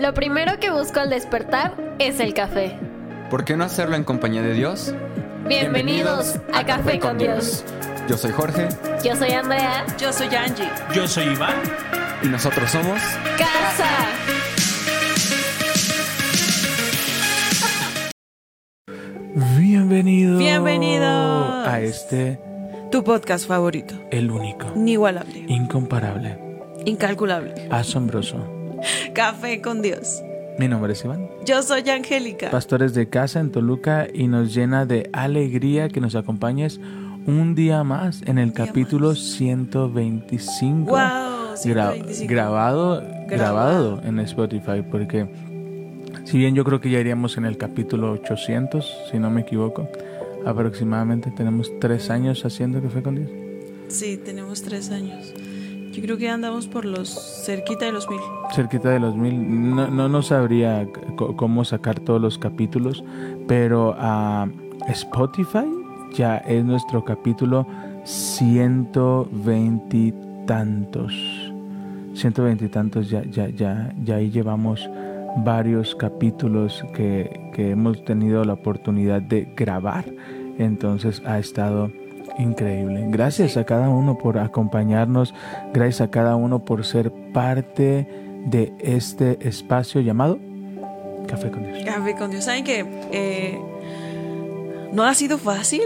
Lo primero que busco al despertar es el café. ¿Por qué no hacerlo en compañía de Dios? Bienvenidos, a, Café, con Dios. Yo soy Jorge Yo soy Andrea. Yo soy Angie. Yo soy Iván. y nosotros somos Casa. Bienvenido. Bienvenidos. a este, Tu podcast favorito. el único, Inigualable. incomparable, Incalculable. asombroso. Café con Dios. Mi nombre es Iván, Yo soy Angélica. pastores de casa en Toluca y nos llena de alegría que nos acompañes un día más en el capítulo más. 125. Wow. gra- 125. grabado, grabado Grabado. en Spotify porque si bien yo creo que ya iríamos en el capítulo 800, si no me equivoco, aproximadamente tenemos tres años haciendo Café con Dios. Sí, tenemos tres años. Yo creo que andamos por los cerquita de los mil. cerquita de los mil. No, no, no sabría cómo sacar todos los capítulos, pero a Spotify ya es nuestro capítulo 120 y tantos. 120 y tantos, ya, ya, ya, ya ahí llevamos varios capítulos que, que hemos tenido la oportunidad de grabar. Entonces ha estado increíble. Gracias a cada uno por acompañarnos. Gracias a cada uno por ser parte de este espacio llamado Café con Dios. Café con Dios. ¿Saben que eh, no ha sido fácil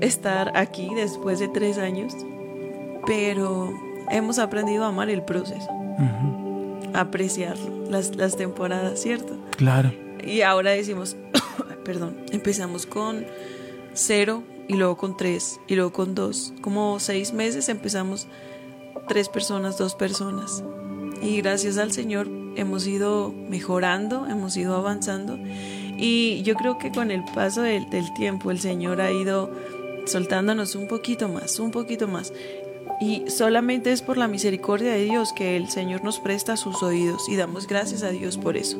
estar aquí después de tres años? Pero hemos aprendido a amar el proceso, a apreciarlo, las, las temporadas, ¿cierto? Claro. Y ahora decimos, perdón, empezamos con cero y luego con tres y luego con dos. Como seis meses empezamos tres personas, dos personas. Y gracias al Señor hemos ido mejorando, hemos ido avanzando. Y yo creo que con el paso del, tiempo el Señor ha ido soltándonos un poquito más, un poquito más. Y solamente es por la misericordia de Dios que el Señor nos presta sus oídos y damos gracias a Dios por eso.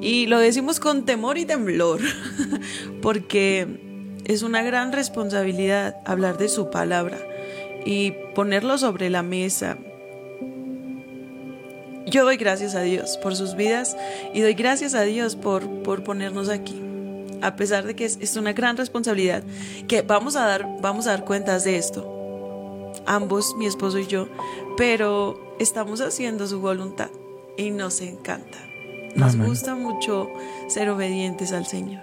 Y lo decimos con temor y temblor, porque es una gran responsabilidad hablar de su palabra y ponerlo sobre la mesa. Yo doy gracias a Dios por sus vidas y doy gracias a Dios por, por ponernos aquí. A pesar de que es, es una gran responsabilidad, que vamos a, dar, vamos a dar cuentas de esto, ambos, mi esposo y yo, pero estamos haciendo su voluntad y nos encanta. Nos Amén. gusta mucho ser obedientes al Señor.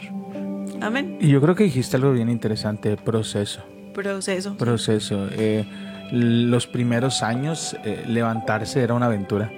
Amén. Y yo creo que dijiste algo bien interesante, proceso. Proceso. Proceso. Eh, los primeros años, eh, levantarse era una aventura.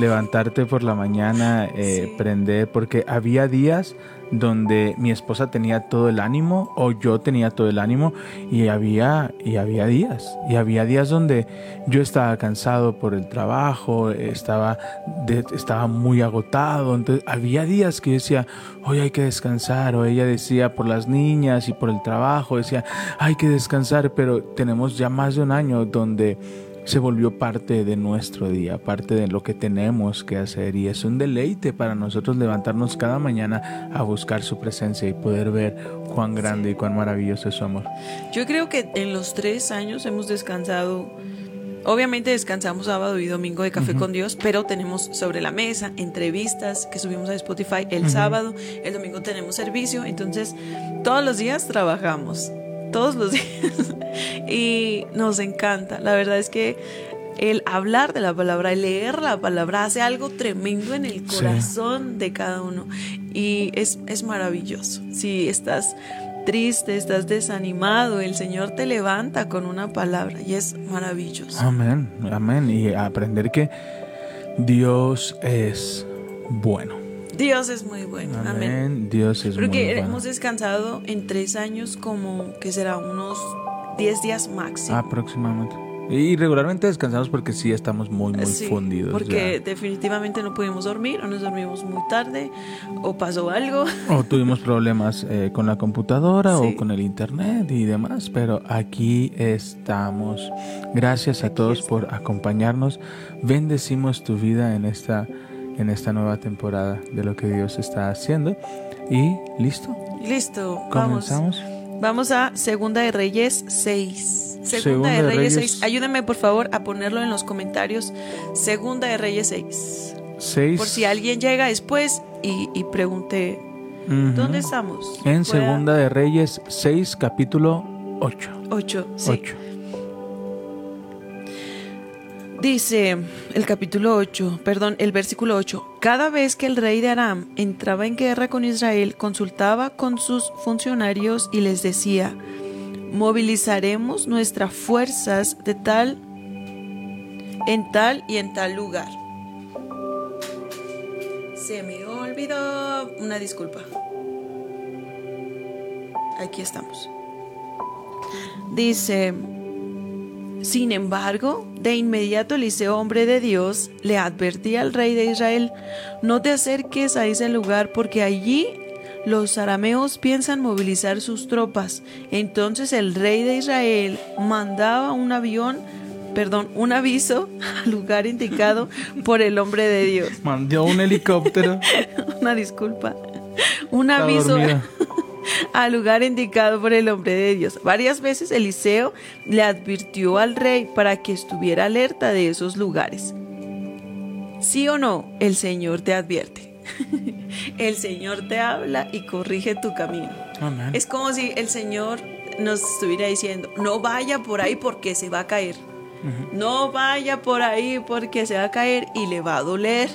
Levantarte por la mañana, eh, Sí. prender, porque había días donde mi esposa tenía todo el ánimo o yo tenía todo el ánimo y había y había días y había días donde yo estaba cansado por el trabajo estaba de- estaba muy agotado entonces había días que yo decía hoy hay que descansar o ella decía por las niñas y por el trabajo decía hay que descansar pero tenemos ya más de un año donde se volvió parte de nuestro día, parte de lo que tenemos que hacer y es un deleite para nosotros levantarnos cada mañana a buscar su presencia y poder ver cuán grande y cuán maravilloso es su amor. Yo creo que en los tres años hemos descansado. Obviamente descansamos sábado y domingo de Café con Dios, pero tenemos sobre la mesa entrevistas que subimos a Spotify el sábado, el domingo tenemos servicio, entonces todos los días trabajamos, todos los días. y nos encanta. La verdad es que el hablar de la palabra, el leer la palabra, hace algo tremendo en el Sí. corazón de cada uno. Y es, es maravilloso. Si estás triste, estás desanimado, el Señor te levanta con una palabra y es maravilloso. Amén, amén. Y aprender que Dios es bueno. Dios es muy bueno. Amén. Amén. Dios es Creo muy que bueno. hemos descansado en tres años como que será unos 10 días máximo. Aproximadamente. Y regularmente descansamos porque sí estamos muy, muy Sí, fundidos. Porque ya. definitivamente no pudimos dormir o nos dormimos muy tarde o pasó algo. O tuvimos problemas eh, con la computadora Sí. o con el internet y demás, pero aquí estamos. Gracias a todos por acompañarnos. Bendecimos tu vida en esta, en esta nueva temporada de lo que Dios está haciendo. Y listo, Listo, vamos. comenzamos. Vamos a Segunda de Reyes 6. Segunda, Segunda de Reyes Reyes. 6. Ayúdenme por favor a ponerlo en los comentarios. Segunda de Reyes 6. 6. Por si alguien llega después y, y pregunte, ¿dónde estamos? En Pueda- Segunda de Reyes 6, capítulo 8. Ocho, sí. 8. Dice el capítulo 8, perdón, el versículo 8, cada vez que el rey de Aram entraba en guerra con Israel, consultaba con sus funcionarios y les decía, movilizaremos nuestras fuerzas de tal en tal y en tal lugar. Se me olvidó una disculpa. Aquí estamos. Dice, sin embargo, de inmediato Eliseo, hombre de Dios, le advertía al rey de Israel, no te acerques a ese lugar porque allí los arameos piensan movilizar sus tropas. Entonces el rey de Israel mandaba un avión, perdón, un aviso al lugar indicado por el hombre de Dios. Mandó un helicóptero. Una disculpa. Un aviso. al lugar indicado por el hombre de Dios. Varias veces Eliseo le advirtió al rey para que estuviera alerta de esos lugares. Sí o no, el Señor te advierte. el Señor te habla y corrige tu camino. Amén. Es como si el Señor nos estuviera diciendo, no vaya por ahí porque se va a caer. No vaya por ahí porque se va a caer y le va a doler.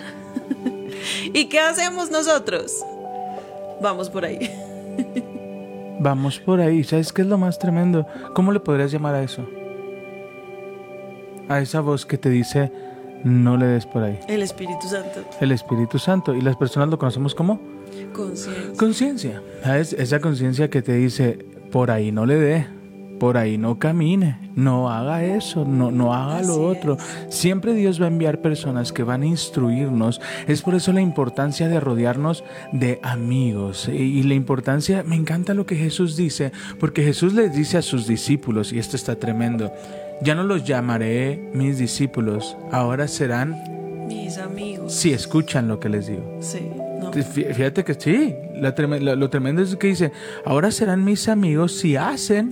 ¿Y qué hacemos nosotros? Vamos por ahí. Vamos por ahí. ¿Sabes qué es lo más tremendo? ¿Cómo le podrías llamar a eso? A esa voz que te dice, no le des por ahí. El Espíritu Santo. El Espíritu Santo. Y las personas lo conocemos como Conciencia. conciencia. ¿Sabes? Esa conciencia que te dice, por ahí no le dé. Por ahí no camine, no haga eso, no, no haga lo Así otro. Siempre Dios va a enviar personas que van a instruirnos. Es por eso la importancia de rodearnos de amigos. Y, y la importancia, me encanta lo que Jesús dice, porque Jesús les dice a sus discípulos, y esto está tremendo, ya no los llamaré mis discípulos, ahora serán Mis amigos. si escuchan lo que les digo. Sí. Fí- Fíjate que sí, la treme- lo, lo tremendo es que dice, ahora serán mis amigos si hacen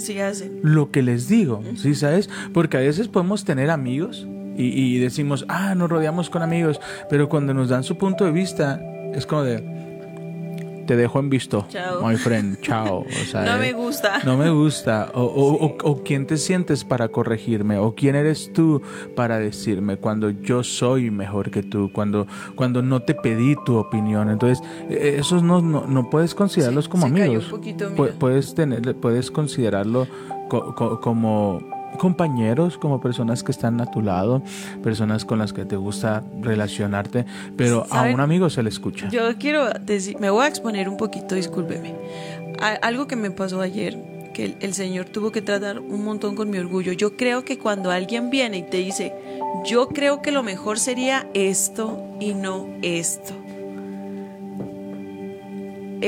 lo que les digo, ¿sí sabes? Porque a veces podemos tener amigos y, y decimos, ah, nos rodeamos con amigos, pero cuando nos dan su punto de vista, es como de, te dejo en visto, Chao. my friend, chao. O sea, No eh, me gusta. No me gusta. O, o- o- o quién te sientes para corregirme, o quién eres tú para decirme cuando yo soy mejor que tú, cuando, cuando no te pedí tu opinión. Entonces, eh, esos no, no, no puedes considerarlos Sí, como cayó amigos. un poquito, puedes, tener, puedes considerarlo co- co- como compañeros, como personas que están a tu lado, personas con las que te gusta relacionarte, pero a un amigo se le escucha. Yo quiero decir, me voy a exponer un poquito, discúlpeme. A- algo que me pasó ayer, que el, el Señor tuvo que tratar un montón con mi orgullo. Yo creo que cuando alguien viene y te dice, yo creo que lo mejor sería esto y no esto.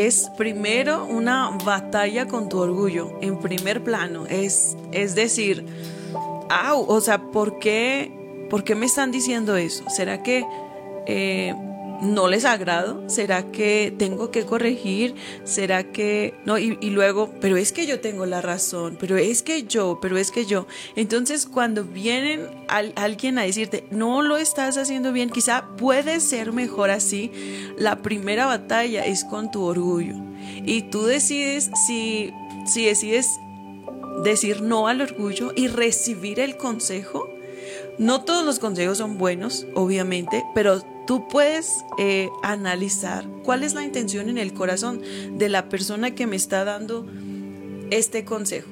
Es primero una batalla con tu orgullo, en primer plano. Es, es decir, au, o sea, ¿por qué, ¿por qué me están diciendo eso? ¿Será que eh, no les agrado? ¿Será que tengo que corregir? ¿Será que no? Y, luego, pero es que yo tengo la razón, pero es que yo, pero es que yo. Entonces, cuando vienen al- alguien a decirte, no lo estás haciendo bien, quizá puede ser mejor así, la primera batalla es con tu orgullo. Y tú decides si, si decides decir no al orgullo y recibir el consejo. No todos los consejos son buenos, obviamente, pero tú puedes eh, analizar cuál es la intención en el corazón de la persona que me está dando este consejo.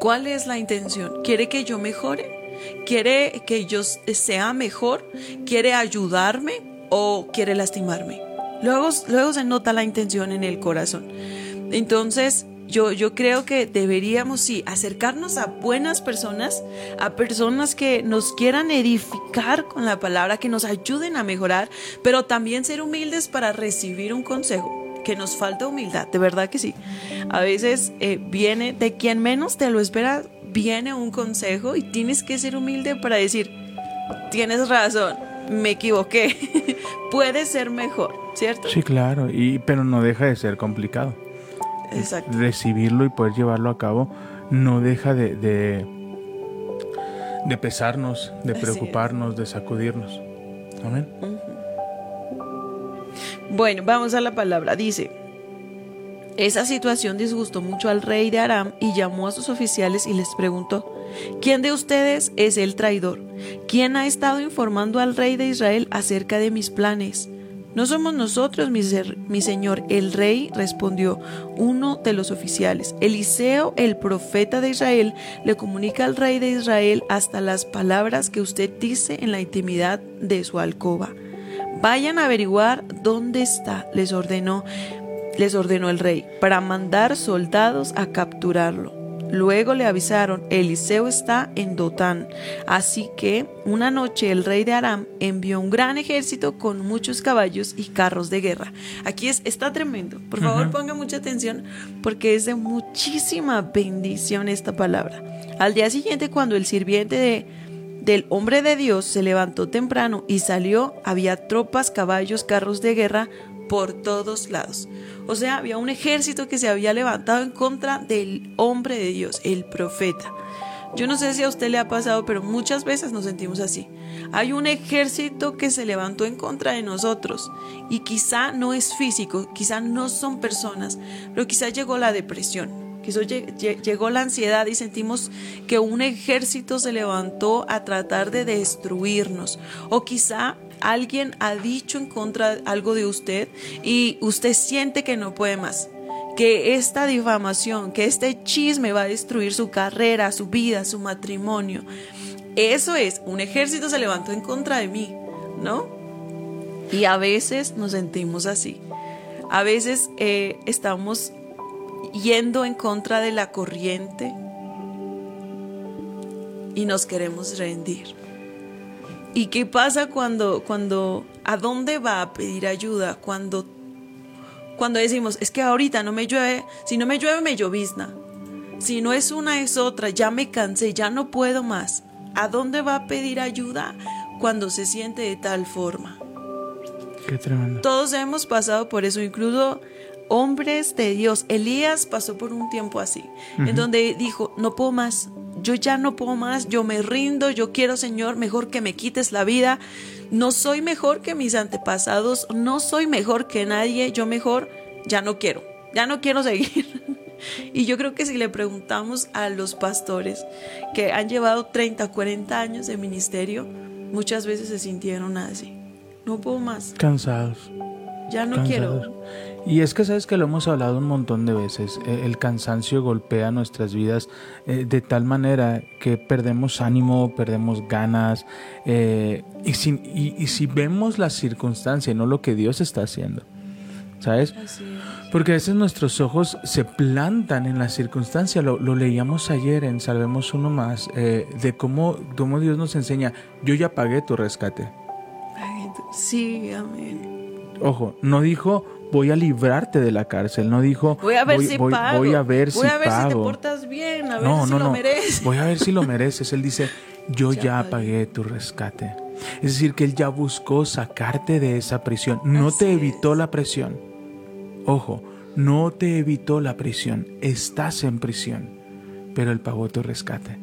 ¿Cuál es la intención? ¿Quiere que yo mejore? ¿Quiere que yo sea mejor? ¿Quiere ayudarme o quiere lastimarme? Luego, luego se nota la intención en el corazón. Entonces, yo, yo creo que deberíamos, sí, acercarnos a buenas personas, a personas que nos quieran edificar con la palabra, que nos ayuden a mejorar, pero también ser humildes para recibir un consejo, que nos falta humildad, de verdad que sí. A veces eh, viene de quien menos te lo espera, viene un consejo y tienes que ser humilde para decir, tienes razón, me equivoqué, puede ser mejor, ¿cierto? Sí, claro, y, pero no deja de ser complicado. Exacto. recibirlo y poder llevarlo a cabo no deja de, de, de pesarnos, de Así es. preocuparnos, de sacudirnos. Amén. Bueno, vamos a la palabra. Dice, esa situación disgustó mucho al rey de Aram y llamó a sus oficiales y les preguntó, ¿quién de ustedes es el traidor? ¿Quién ha estado informando al rey de Israel acerca de mis planes? No somos nosotros, mi, señor. El rey respondió, uno de los oficiales. Eliseo, el profeta de Israel, le comunica al rey de Israel hasta las palabras que usted dice en la intimidad de su alcoba. Vayan a averiguar dónde está, les ordenó, les ordenó el rey, para mandar soldados a capturarlo. Luego le avisaron, Eliseo está en Dotán. Así que una noche el rey de Aram envió un gran ejército con muchos caballos y carros de guerra. Aquí es, está tremendo. Por favor, ponga mucha atención porque es de muchísima bendición esta palabra. Al día siguiente, cuando el sirviente de, del hombre de Dios se levantó temprano y salió, había tropas, caballos, carros de guerra por todos lados. O sea, había un ejército que se había levantado en contra del hombre de Dios, el profeta. Yo no sé si a usted le ha pasado, pero muchas veces nos sentimos así. Hay un ejército que se levantó en contra de nosotros y quizá no es físico, quizá no son personas, pero quizá llegó la depresión, quizá llegó la ansiedad y sentimos que un ejército se levantó a tratar de destruirnos o quizá alguien ha dicho en contra algo de usted y usted siente que no puede más, que esta difamación, que este chisme va a destruir su carrera, su vida, su matrimonio. Eso es, un ejército se levantó en contra de mí, ¿no? Y a veces nos sentimos así. A veces eh, estamos yendo en contra de la corriente y nos queremos rendir. ¿Y qué pasa cuando, cuando, a dónde va a pedir ayuda? Cuando, cuando decimos, es que ahorita no me llueve, si no me llueve me llovizna. Si no es una es otra, ya me cansé, ya no puedo más. ¿A dónde va a pedir ayuda cuando se siente de tal forma? Qué tremendo. Todos hemos pasado por eso, incluso hombres de Dios. Elías pasó por un tiempo así, en donde dijo, no puedo más, yo ya no puedo más, yo me rindo, yo quiero Señor, mejor que me quites la vida, no soy mejor que mis antepasados, no soy mejor que nadie, yo mejor ya no quiero, ya no quiero seguir. Y yo creo que si le preguntamos a los pastores que han llevado 30, 40 años de ministerio, muchas veces se sintieron así. No puedo más. Cansados. Ya no Cansados. quiero. Y es que sabes que lo hemos hablado un montón de veces, eh, el cansancio golpea nuestras vidas eh, de tal manera que perdemos ánimo, perdemos ganas, eh, y, si, y, y si vemos la circunstancia y no lo que Dios está haciendo, ¿sabes? Porque a veces nuestros ojos se plantan en la circunstancia, lo, lo leíamos ayer en Salvemos Uno Más, eh, de cómo, cómo Dios nos enseña, yo ya pagué tu rescate. Sí, amén. Ojo, no dijo voy a librarte de la cárcel, no dijo Voy a ver si voy, pago. voy a ver Voy si a ver si te portas bien, a ver no, si no, lo no. mereces. Voy a ver si lo mereces. Él dice, yo Ya ya, pagué. tu rescate. Es decir, que él ya buscó sacarte de esa prisión. No Así te evitó la prisión. Ojo, no te evitó la prisión. Estás en prisión, pero él pagó tu rescate.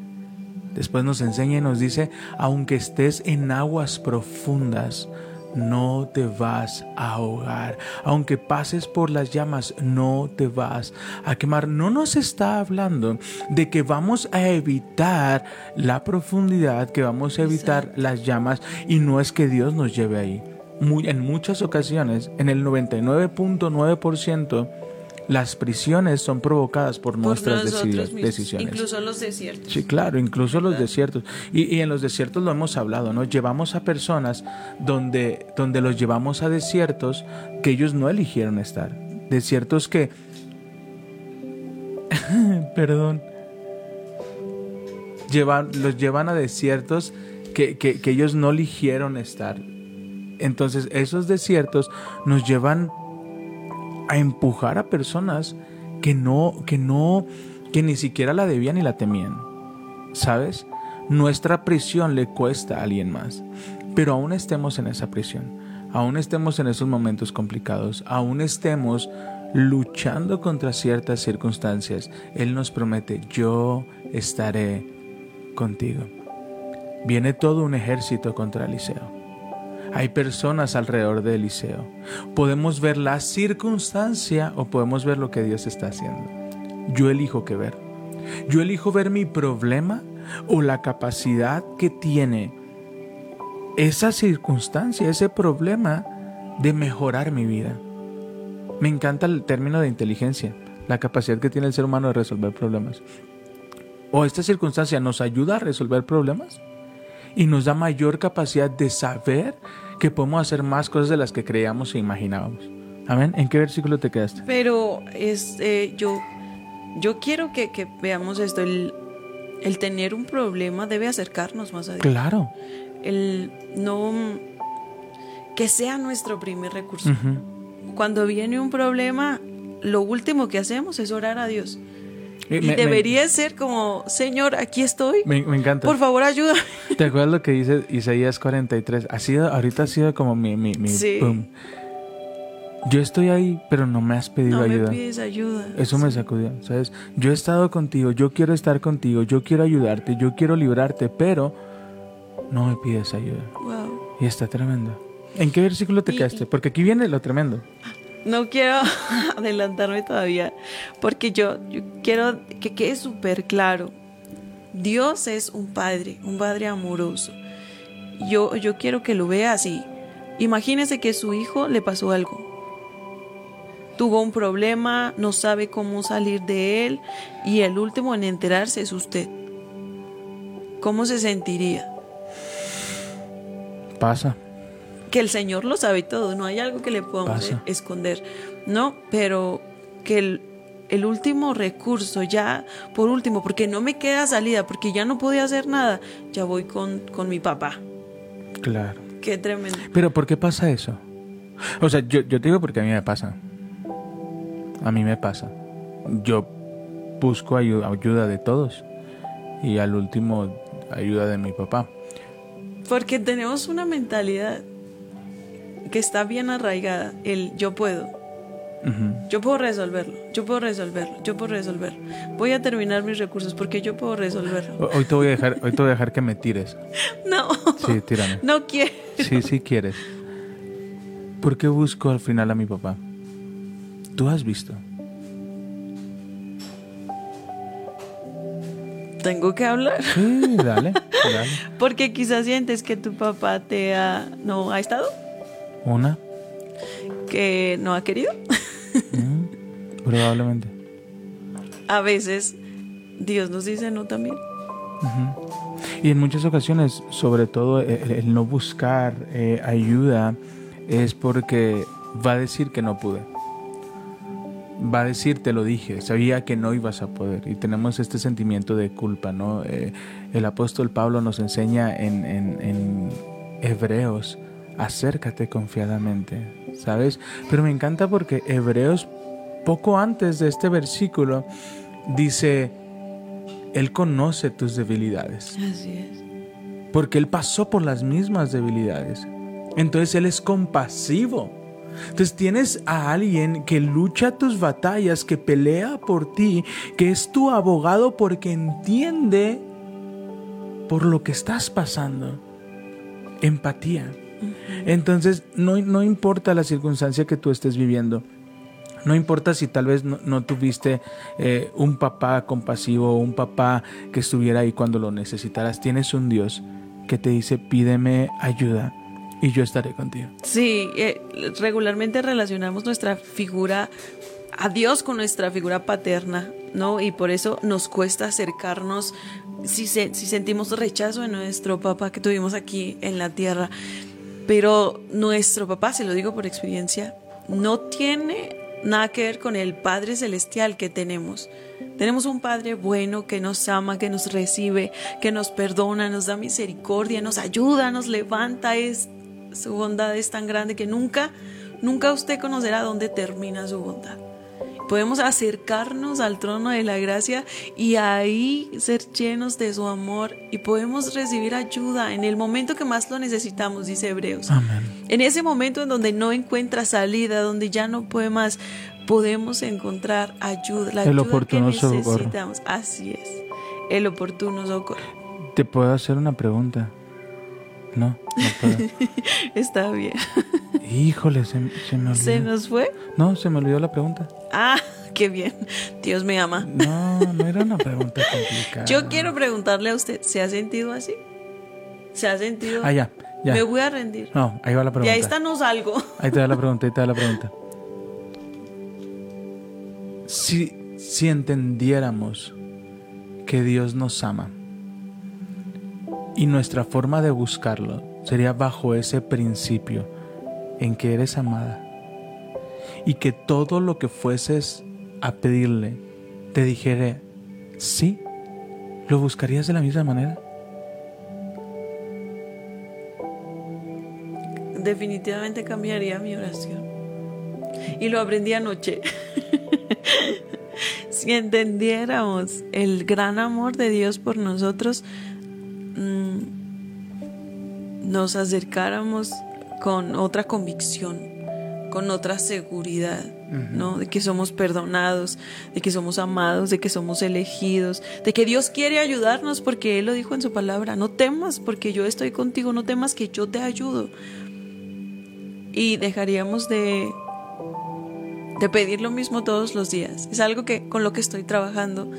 Después nos enseña y nos dice, aunque estés en aguas profundas, no te vas a ahogar. Aunque pases por las llamas, no te vas a quemar. No nos está hablando de que vamos a evitar la profundidad, que vamos a evitar las llamas y no es que Dios nos lleve ahí. Muy, en muchas ocasiones, en el 99.9%, las prisiones son provocadas por, Por nuestras mismos, decisiones. Incluso los desiertos. Sí, claro, incluso los desiertos. Y, y en los desiertos lo hemos hablado, ¿no? Llevamos a personas donde, donde los llevamos a desiertos que ellos no eligieron estar. Desiertos que... Perdón. Llevan, los llevan a desiertos que, que, que ellos no eligieron estar. Entonces esos desiertos nos llevan a empujar a personas que no, que no, que ni siquiera la debían ni la temían. ¿Sabes? Nuestra prisión le cuesta a alguien más. Pero aún estemos en esa prisión, aún estemos en esos momentos complicados, aún estemos luchando contra ciertas circunstancias, Él nos promete, yo estaré contigo. Viene todo un ejército contra Eliseo. Hay personas alrededor de Eliseo. Podemos ver la circunstancia o podemos ver lo que Dios está haciendo. Yo elijo qué ver. Yo elijo ver mi problema o la capacidad que tiene esa circunstancia, ese problema de mejorar mi vida. Me encanta el término de inteligencia, la capacidad que tiene el ser humano de resolver problemas. O esta circunstancia nos ayuda a resolver problemas y nos da mayor capacidad de saber que podemos hacer más cosas de las que creíamos e imaginábamos. Amén. ¿En qué versículo te quedaste? Pero es, eh, yo, yo quiero que, que veamos esto. El, el tener un problema debe acercarnos más a Dios. Claro. El no que sea nuestro primer recurso. Cuando viene un problema, lo último que hacemos es orar a Dios. Eh, Y me- me- debería ser como, Señor, aquí estoy. Me, me encanta. Por favor, ayúdame. ¿Te acuerdas lo que dice Isaías 43? Ha sido, ahorita ha sido como mi, mi, mi Sí. boom. Yo estoy ahí, pero no me has pedido No me ayuda. pides ayuda. Eso me sacudió, ¿sabes? Yo he estado contigo, yo quiero estar contigo, yo quiero ayudarte, yo quiero librarte, pero no me pides ayuda. Wow. Y está tremendo. ¿En qué versículo te Y- quedaste? Porque aquí viene lo tremendo. No quiero adelantarme todavía, porque yo, quiero que quede súper claro. Dios es un padre, un padre amoroso. Yo, yo quiero que lo vea así. Imagínese que su hijo le pasó algo. Tuvo un problema, no sabe cómo salir de él y el último en enterarse es usted. ¿Cómo se sentiría? Pasa. Que el Señor lo sabe todo, no hay algo que le podamos Pasa. esconder, ¿no? Pero que el, el último recurso, ya por último, porque no me queda salida, porque ya no podía hacer nada, ya voy con, con mi papá. Claro. Qué tremendo. Pero ¿por qué pasa eso? O sea, yo, yo te digo porque a mí me pasa. A mí me pasa. Yo busco ayu- ayuda de todos. Y al último, ayuda de mi papá. Porque tenemos una mentalidad que está bien arraigada, el yo puedo, yo puedo resolverlo, yo puedo resolverlo, yo puedo resolverlo. Voy a terminar mis recursos porque yo puedo resolverlo. Ho- Hoy te voy a dejar, hoy te voy a dejar que me tires. No, Sí, tírame. no quiero. Sí, sí quieres. ¿Por qué busco al final a mi papá? Tú has visto. Tengo que hablar. Sí, dale, dale. Porque quizás sientes que tu papá te ha, no ha estado, Una, que no ha querido. mm, probablemente. A veces Dios nos dice no también. Y en muchas ocasiones, sobre todo el, el no buscar eh, ayuda, es porque va a decir que no pude. Va a decir, te lo dije, sabía que no ibas a poder. Y tenemos este sentimiento de culpa, ¿no? Eh, el apóstol Pablo nos enseña en, en- en Hebreos, acércate confiadamente, ¿sabes? Pero me encanta porque Hebreos, poco antes de este versículo, dice, Él conoce tus debilidades Así es. porque Él pasó por las mismas debilidades. Entonces Él es compasivo. Entonces tienes a alguien que lucha tus batallas, que pelea por ti, que es tu abogado porque entiende por lo que estás pasando. Empatía. Entonces no, no importa la circunstancia que tú estés viviendo. No importa si tal vez no, tuviste eh, un papá compasivo o un papá que estuviera ahí cuando lo necesitaras. Tienes un Dios que te dice, pídeme ayuda y yo estaré contigo. Sí, eh, regularmente relacionamos nuestra figura a Dios con nuestra figura paterna, ¿no? Y por eso nos cuesta acercarnos si, se- si sentimos rechazo de nuestro papá que tuvimos aquí en la tierra. Pero nuestro papá, se lo digo por experiencia, no tiene nada que ver con el Padre Celestial que tenemos. Tenemos un Padre bueno que nos ama, que nos recibe, que nos perdona, nos da misericordia, nos ayuda, nos levanta. Es, su bondad es tan grande que nunca, nunca usted conocerá dónde termina su bondad. Podemos acercarnos al trono de la gracia y ahí ser llenos de su amor y podemos recibir ayuda en el momento que más lo necesitamos, dice Hebreos. Amén. En ese momento en donde no encuentra salida, donde ya no puede más, podemos encontrar ayuda, la El ayuda oportuno que socorro. necesitamos. Así es, el oportuno socorro. Te puedo hacer una pregunta. No, no puedo. Está bien. Híjole, se, se me olvidó. ¿Se nos fue? No, se me olvidó la pregunta. Ah, qué bien. Dios me ama. No, no era una pregunta complicada. Yo quiero preguntarle a usted, ¿se ha sentido así? ¿Se ha sentido? Ah, ya, ya. Me voy a rendir. No, ahí va la Y pregunta. ahí está, no salgo. Ahí te da la pregunta, ahí te da la pregunta. Si, si entendiéramos que Dios nos ama y nuestra forma de buscarlo sería bajo ese principio en que eres amada y que todo lo que fueses a pedirle te dijere sí, ¿lo buscarías de la misma manera? Definitivamente cambiaría mi oración. Y lo aprendí anoche. si entendiéramos el gran amor de Dios por nosotros, mm, nos acercáramos con otra convicción, con otra seguridad, ¿no? De que somos perdonados, de que somos amados, de que somos elegidos, de que Dios quiere ayudarnos porque Él lo dijo en su palabra. No temas porque yo estoy contigo, no temas que yo te ayudo. Y dejaríamos de, de pedir lo mismo todos los días. Es algo que con lo que estoy trabajando.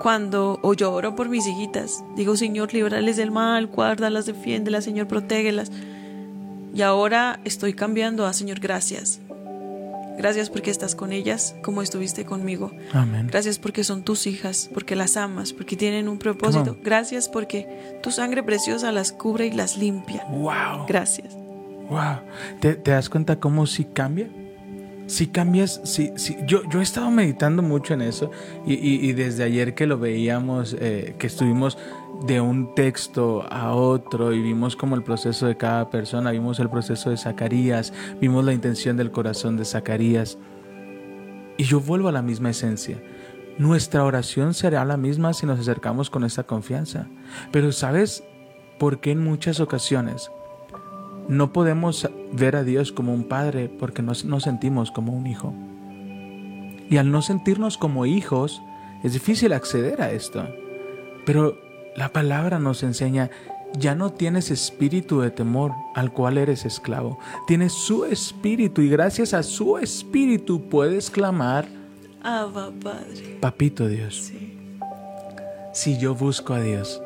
Cuando o yo oro por mis hijitas, digo, Señor, líbrales del mal, guárdalas, defiéndelas, Señor, protégelas. Y ahora estoy cambiando a Señor, gracias. Gracias porque estás con ellas como estuviste conmigo. Amén. Gracias porque son tus hijas, porque las amas, porque tienen un propósito. Gracias porque tu sangre preciosa las cubre y las limpia. Wow. Gracias. Wow. ¿Te, te das cuenta cómo sí cambia? Si cambias, sí, sí. Yo, yo he estado meditando mucho en eso y, y- y desde ayer que lo veíamos, eh, que estuvimos de un texto a otro y vimos como el proceso de cada persona, vimos el proceso de Zacarías, vimos la intención del corazón de Zacarías. Y yo vuelvo a la misma esencia. Nuestra oración será la misma si nos acercamos con esta confianza. Pero ¿sabes por qué en muchas ocasiones no podemos ver a Dios como un padre porque nos, nos sentimos como un hijo. Y al no sentirnos como hijos, es difícil acceder a esto. Pero la palabra nos enseña, ya no tienes espíritu de temor al cual eres esclavo. Tienes su espíritu y gracias a su espíritu puedes clamar, Abba, Padre. Papito Dios Sí. si yo busco a Dios,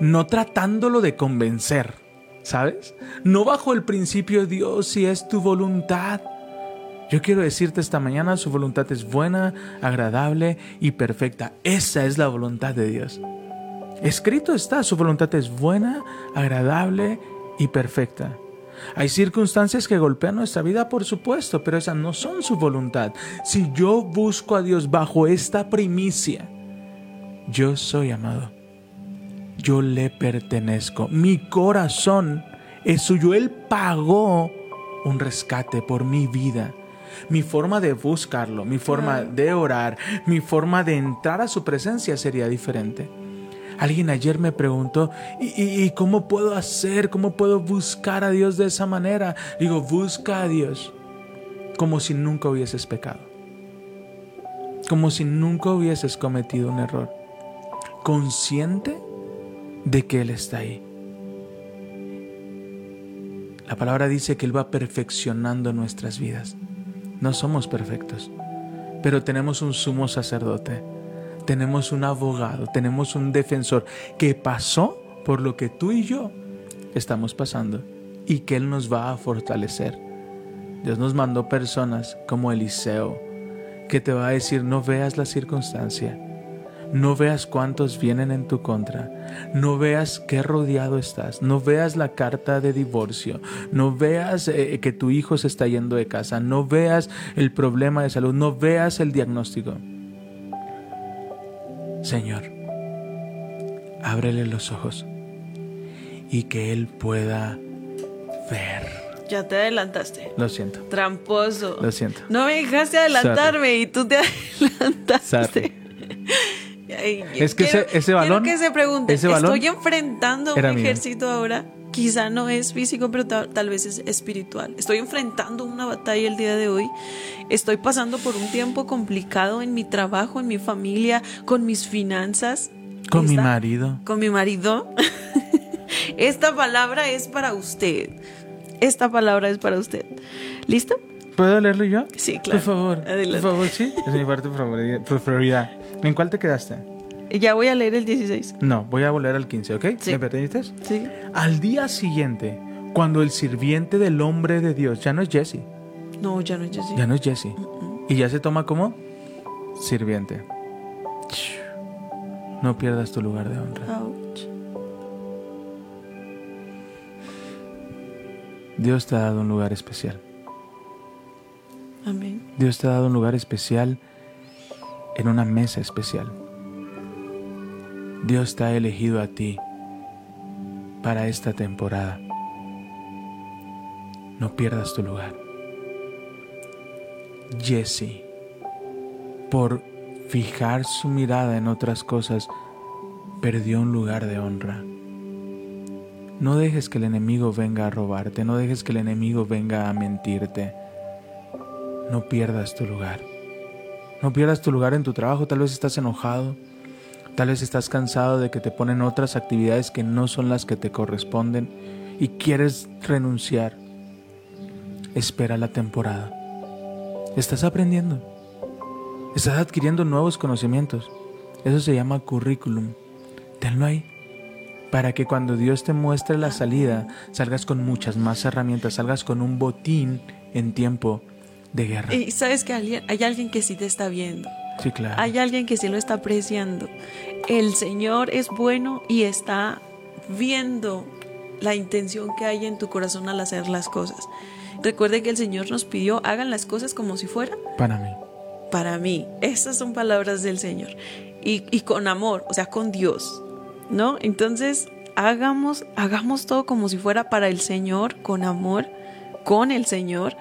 no tratándolo de convencer, ¿sabes? No bajo el principio Dios si es tu voluntad. Yo quiero decirte esta mañana, su voluntad es buena, agradable y perfecta. Esa es la voluntad de Dios. Escrito está, su voluntad es buena, agradable y perfecta. Hay circunstancias que golpean nuestra vida, por supuesto, pero esas no son su voluntad. Si yo busco a Dios bajo esta primicia, yo soy amado. Yo le pertenezco. Mi corazón es suyo. Él pagó un rescate por mi vida. Mi forma de buscarlo, mi forma de orar, mi forma de entrar a su presencia sería diferente. Alguien ayer me preguntó, ¿y, y- cómo puedo hacer? ¿Cómo puedo buscar a Dios de esa manera? Digo, busca a Dios como si nunca hubieses pecado. Como si nunca hubieses cometido un error consciente de que Él está ahí. La palabra dice que Él va perfeccionando nuestras vidas. No somos perfectos, pero tenemos un sumo sacerdote, tenemos un abogado, tenemos un defensor que pasó por lo que tú y yo estamos pasando y que Él nos va a fortalecer. Dios nos mandó personas como Eliseo, que te va a decir, no veas la circunstancia, no veas cuántos vienen en tu contra. No veas qué rodeado estás. No veas la carta de divorcio. No veas eh, que tu hijo se está yendo de casa. No veas el problema de salud. No veas el diagnóstico. Señor, ábrele los ojos y que Él pueda ver. Ya te adelantaste. Lo siento. Tramposo. Lo siento. No me dejaste adelantarme y tú te adelantaste. Sorry. Es que ese- ese quiero balón- que se pregunte, ese balón estoy enfrentando un mío. ejército ahora. Quizá no es físico, pero ta- tal vez es espiritual. Estoy enfrentando una batalla el día de hoy. Estoy pasando por un tiempo complicado en mi trabajo, en mi familia, con mis finanzas. Con mi marido. Con mi marido. Esta palabra es para usted. Esta palabra es para usted. ¿Listo? ¿Puedo leerlo yo? Sí, claro. Por favor. Adelante. Por favor, sí. Es mi parte preferida. ¿En cuál te quedaste? Ya voy a leer el 16. No, voy a volver al 15, ¿ok? Sí. ¿Me perteniste? Sí. Al día siguiente, cuando el sirviente del hombre de Dios, ya no es Jesse, No, ya no es Jessy. ya no es Jesse, y ya se toma como sirviente. No pierdas tu lugar de honra. Ouch. Dios te ha dado un lugar especial. Amén. Dios te ha dado un lugar especial en una mesa especial. Dios te ha elegido a ti para esta temporada. No pierdas tu lugar. Jesse, por fijar su mirada en otras cosas, perdió un lugar de honra. No dejes que el enemigo venga a robarte, no dejes que el enemigo venga a mentirte. No pierdas tu lugar. No pierdas tu lugar en tu trabajo, tal vez estás enojado, tal vez estás cansado de que te ponen otras actividades que no son las que te corresponden y quieres renunciar. Espera la temporada. Estás aprendiendo. Estás adquiriendo nuevos conocimientos. Eso se llama currículum. Tenlo ahí. Para que cuando Dios te muestre la salida, salgas con muchas más herramientas, salgas con un botín en tiempo de guerra. Y sabes que hay alguien que sí te está viendo. Sí, claro. Hay alguien que sí lo está apreciando. El Señor es bueno y está viendo la intención que hay en tu corazón al hacer las cosas. Recuerde que el Señor nos pidió, hagan las cosas como si fueran Para mí. para mí. Estas son palabras del Señor. Y, y con amor, o sea, con Dios. ¿No? Entonces, hagamos, hagamos todo como si fuera para el Señor, con amor, con el Señor.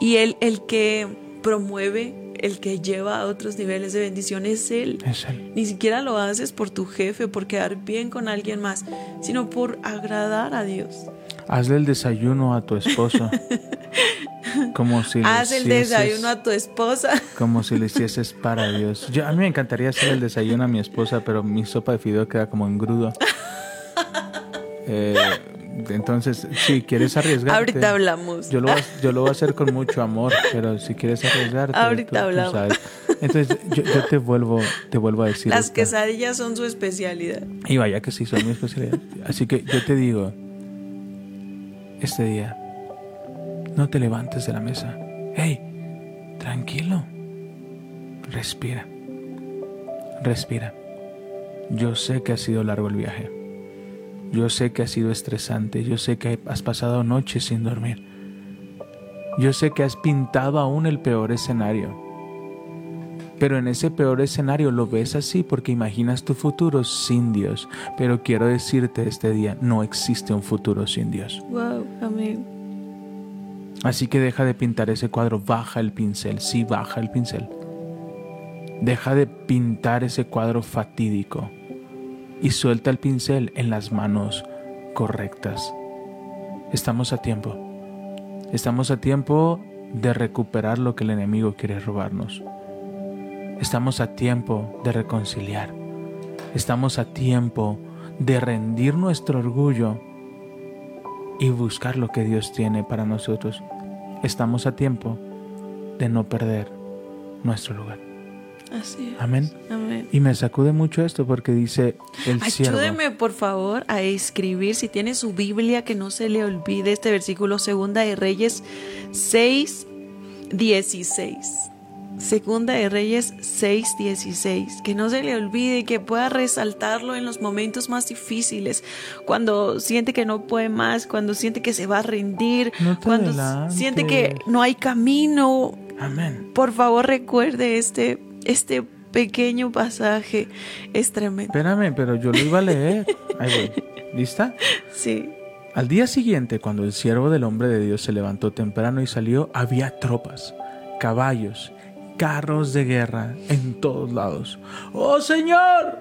Y el, el que promueve, el que lleva a otros niveles de bendición es Él. Es Él. Ni siquiera lo haces por tu jefe, por quedar bien con alguien más, sino por agradar a Dios. Hazle el desayuno a tu esposo. como si Haz el hicieses- desayuno a tu esposa. Como si le hicieses para Dios. Yo, a mí me encantaría hacer el desayuno a mi esposa, pero mi sopa de fideo queda como engrudo. Eh, entonces, si quieres arriesgarte. Ahorita hablamos. Yo lo, voy a- yo lo voy a hacer con mucho amor, pero si quieres arriesgarte. Ahorita tú- tú hablamos. sabes. Entonces, yo, yo te vuelvo, te vuelvo a decir. Las esta- quesadillas son su especialidad. Y vaya que sí, son mi especialidad. Así que yo te digo, este día, no te levantes de la mesa. Hey, tranquilo. Respira. Respira. Yo sé que ha sido largo el viaje. Yo sé que ha sido estresante. Yo sé que has pasado noches sin dormir. Yo sé que has pintado aún el peor escenario. Pero en ese peor escenario lo ves así porque imaginas tu futuro sin Dios. Pero quiero decirte este día, no existe un futuro sin Dios. Wow, amén. Así que deja de pintar ese cuadro, baja el pincel, sí, baja el pincel. Deja de pintar ese cuadro fatídico y suelta el pincel en las manos correctas. Estamos a tiempo. Estamos a tiempo de recuperar lo que el enemigo quiere robarnos. Estamos a tiempo de reconciliar. Estamos a tiempo de rendir nuestro orgullo y buscar lo que Dios tiene para nosotros. Estamos a tiempo de no perder nuestro lugar. Así es. Amén. Amén. Y me sacude mucho esto porque dice el siervo. Ayúdeme, por favor, a escribir, si tiene su Biblia, que no se le olvide este versículo, Segunda de Reyes 6, 16. Segunda de Reyes 6, 16. Que no se le olvide, que pueda resaltarlo en los momentos más difíciles, cuando siente que no puede más, cuando siente que se va a rendir, No cuando adelantes. siente que no hay camino. Amén. Por favor, recuerde este, este pequeño pasaje. Es tremendo. Espérame, pero yo lo iba a leer. Ahí voy. ¿Lista? Sí. Al día siguiente, cuando el siervo del hombre de Dios se levantó temprano y salió, había tropas, caballos, carros de guerra en todos lados. ¡Oh Señor!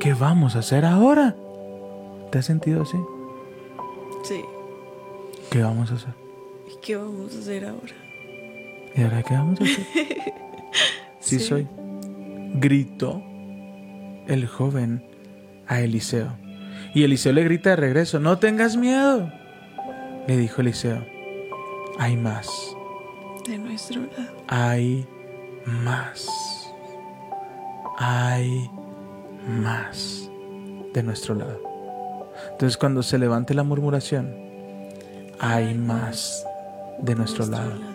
¿Qué vamos a hacer ahora? ¿Te has sentido así? Sí. ¿Qué vamos a hacer? ¿Y qué vamos a hacer ahora? ¿Y ahora qué vamos a hacer? Sí, soy. Gritó el joven a Eliseo. Y Eliseo le grita de regreso, no tengas miedo. Le dijo Eliseo, hay más, De nuestro lado. hay más, hay más de nuestro lado. Entonces cuando se levante la murmuración, hay más de nuestro lado.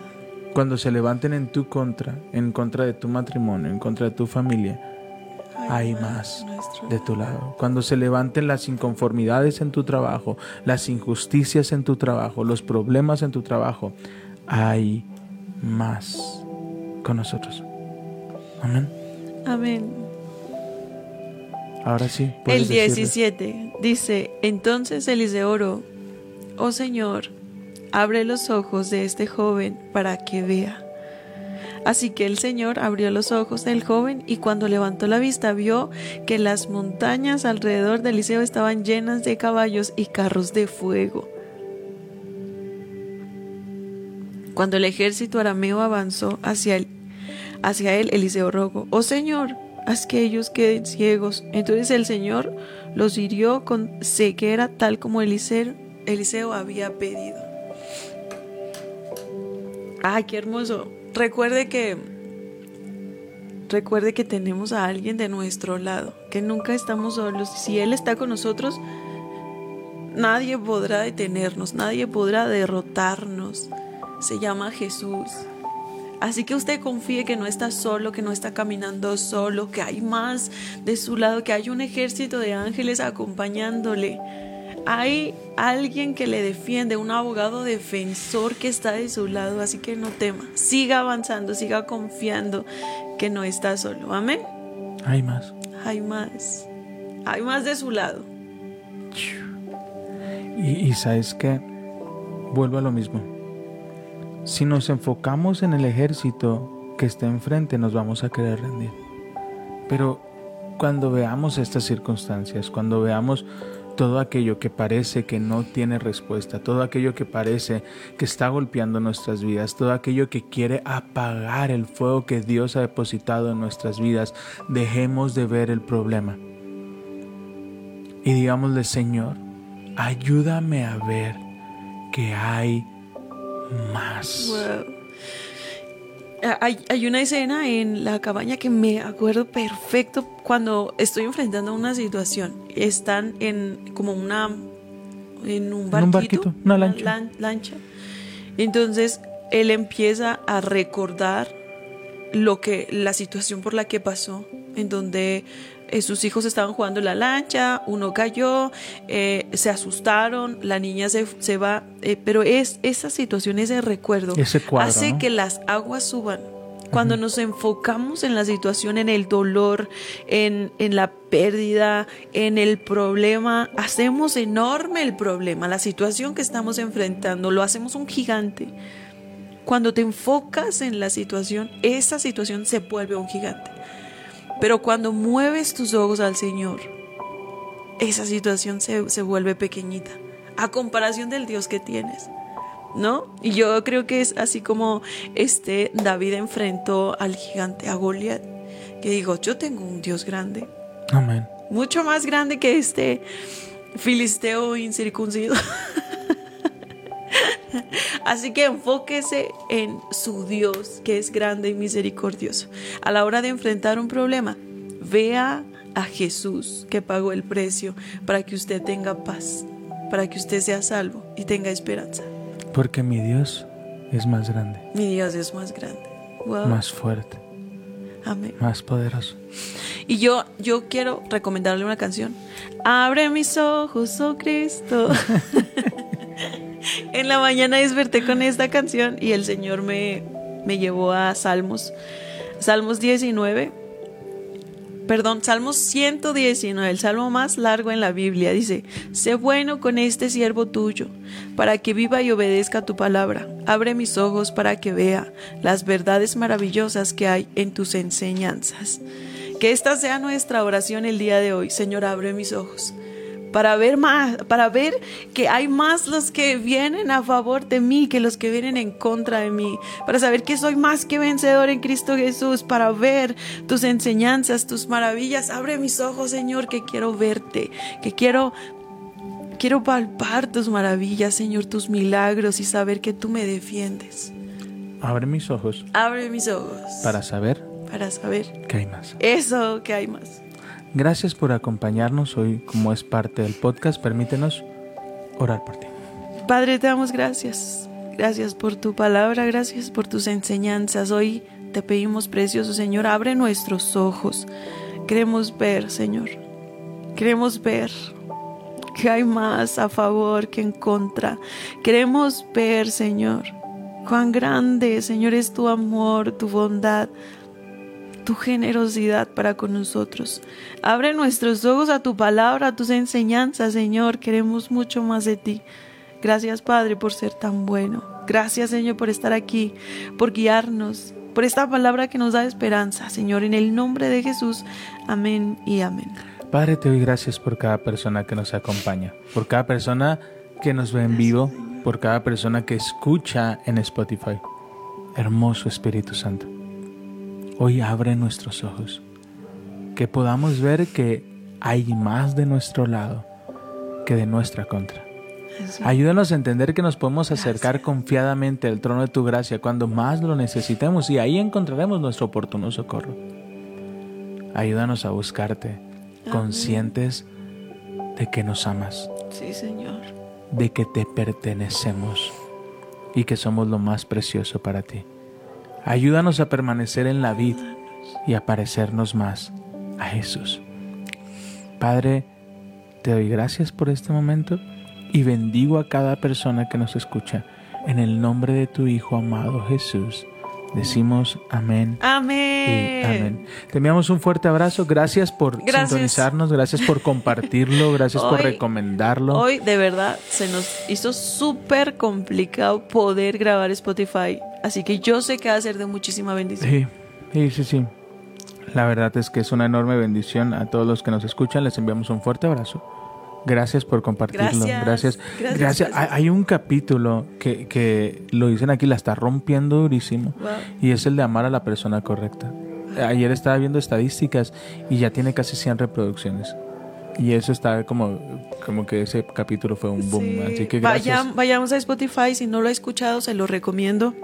Cuando se levanten en tu contra, en contra de tu matrimonio, en contra de tu familia, hay más de tu lado. Cuando se levanten las inconformidades en tu trabajo, las injusticias en tu trabajo, los problemas en tu trabajo, hay más con nosotros. Amén. Amén. Ahora sí. El decirle. 17 dice, entonces Eliseo oró, oh Señor, abre los ojos de este joven para que vea. Así que el Señor abrió los ojos del joven y cuando levantó la vista vio que las montañas alrededor de Eliseo estaban llenas de caballos y carros de fuego. Cuando el ejército arameo avanzó hacia él, hacia él Eliseo rogó, oh Señor, haz que ellos queden ciegos. Entonces el Señor los hirió con ceguera tal como Eliseo, Eliseo había pedido. Ay, qué hermoso. Recuerde que recuerde que tenemos a alguien de nuestro lado, que nunca estamos solos. Si él está con nosotros, nadie podrá detenernos, nadie podrá derrotarnos. Se llama Jesús. Así que usted confíe que no está solo, que no está caminando solo, que hay más de su lado, que hay un ejército de ángeles acompañándole. Hay alguien que le defiende, un abogado defensor que está de su lado, así que no tema. Siga avanzando, siga confiando que no está solo. Amén. Hay más. Hay más. Hay más de su lado. Y, y sabes que vuelvo a lo mismo. Si nos enfocamos en el ejército que está enfrente, nos vamos a querer rendir. Pero cuando veamos estas circunstancias, cuando veamos todo aquello que parece que no tiene respuesta, todo aquello que parece que está golpeando nuestras vidas, todo aquello que quiere apagar el fuego que Dios ha depositado en nuestras vidas, dejemos de ver el problema. Y digámosle, Señor, ayúdame a ver que hay más. Ah, Hay, hay una escena en la cabaña que me acuerdo perfecto cuando estoy enfrentando una situación. Están en como una en un barquito, un barquito, una lancha. lan- lancha. Entonces él empieza a recordar lo que la situación por la que pasó, en donde eh, sus hijos estaban jugando en la lancha, uno cayó, eh, se asustaron, la niña se, se va, eh, pero es esa situación, ese recuerdo, Ese cuadro, hace ¿no? que las aguas suban. Cuando nos enfocamos en la situación, en el dolor, en, en la pérdida, en el problema, hacemos enorme el problema, la situación que estamos enfrentando, lo hacemos un gigante. Cuando te enfocas en la situación, esa situación se vuelve un gigante. Pero cuando mueves tus ojos al Señor, esa situación se, se vuelve pequeñita a comparación del Dios que tienes. ¿No? Y yo creo que es así como este David enfrentó al gigante, a Goliat, que digo, yo tengo un Dios grande, Amén. mucho más grande que este filisteo incircuncido. Así que enfóquese en su Dios, que es grande y misericordioso. A la hora de enfrentar un problema, vea a Jesús que pagó el precio para que usted tenga paz, para que usted sea salvo y tenga esperanza. Porque mi Dios es más grande, Mi Dios es más grande. Wow. más fuerte, Amén. más poderoso. Y yo, yo quiero recomendarle una canción. Abre mis ojos, oh Cristo. en la mañana desperté con esta canción y el Señor me, me llevó a Salmos. Salmos 19. Perdón, Salmos 119, el salmo más largo en la Biblia. Dice, sé bueno con este siervo tuyo, para que viva y obedezca tu palabra. Abre mis ojos para que vea las verdades maravillosas que hay en tus enseñanzas. Que esta sea nuestra oración el día de hoy. Señor, abre mis ojos para ver más, para ver que hay más los que vienen a favor de mí que los que vienen en contra de mí, para saber que soy más que vencedor en Cristo Jesús, para ver tus enseñanzas, tus maravillas. Abre mis ojos, Señor, que quiero verte, que quiero Quiero palpar tus maravillas, Señor, tus milagros y saber que tú me defiendes. Abre mis ojos Abre mis ojos para saber para saber que hay más. eso que hay más. Gracias por acompañarnos hoy como es parte del podcast. Permítenos orar por ti. Padre, te damos gracias. Gracias por tu palabra, gracias por tus enseñanzas. Hoy te pedimos, precioso Señor, abre nuestros ojos. Queremos ver, Señor. Queremos ver que hay más a favor que en contra. Queremos ver, Señor, cuán grande, Señor, es tu amor, tu bondad, tu generosidad para con nosotros. Abre nuestros ojos a tu palabra, a tus enseñanzas, Señor. Queremos mucho más de ti. Gracias, Padre, por ser tan bueno. Gracias, Señor, por estar aquí, por guiarnos, por esta palabra que nos da esperanza, Señor, en el nombre de Jesús. Amén y amén. Padre, te doy gracias por cada persona que nos acompaña, por cada persona que nos ve en vivo, por cada persona que escucha en Spotify. Hermoso Espíritu Santo. Hoy abre nuestros ojos, que podamos ver que hay más de nuestro lado que de nuestra contra. Ayúdanos a entender que nos podemos acercar confiadamente al trono de tu gracia cuando más lo necesitemos y ahí encontraremos nuestro oportuno socorro. Ayúdanos a buscarte, conscientes de que nos amas, Sí, Señor. de que te pertenecemos y que somos lo más precioso para ti. Ayúdanos a permanecer en la vid y a parecernos más a Jesús. Padre, te doy gracias por este momento y bendigo a cada persona que nos escucha. En el nombre de tu Hijo amado Jesús, decimos amén. Amén. y amén. Te enviamos un fuerte abrazo. Gracias por Gracias. sintonizarnos, gracias por compartirlo, gracias por Hoy- recomendarlo. Hoy de verdad se nos hizo súper complicado poder grabar Spotify, así que yo sé que va a ser de muchísima bendición. Sí, sí, sí, sí. La verdad es que es una enorme bendición a todos los que nos escuchan. Les enviamos un fuerte abrazo. Gracias por compartirlo. Gracias, Gracias. gracias, Gracias. gracias. Hay un capítulo que, que lo dicen aquí, la está rompiendo durísimo. Wow. Y es el de amar a la persona correcta. Ayer estaba viendo estadísticas y ya tiene casi 100 reproducciones. Y eso está como, como que ese capítulo fue un boom. Sí. Así que gracias. Vayam- vayamos a Spotify, si no lo ha escuchado, se lo recomiendo.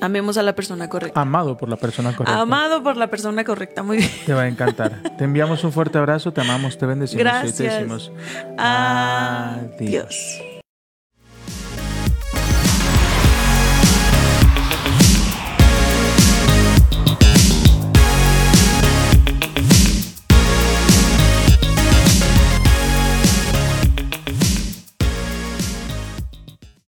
Amemos a la persona correcta. Amado por la persona correcta. Amado por la persona correcta, muy bien. Te va a encantar. Te enviamos un fuerte abrazo, te amamos, te bendecimos y te decimos Adiós.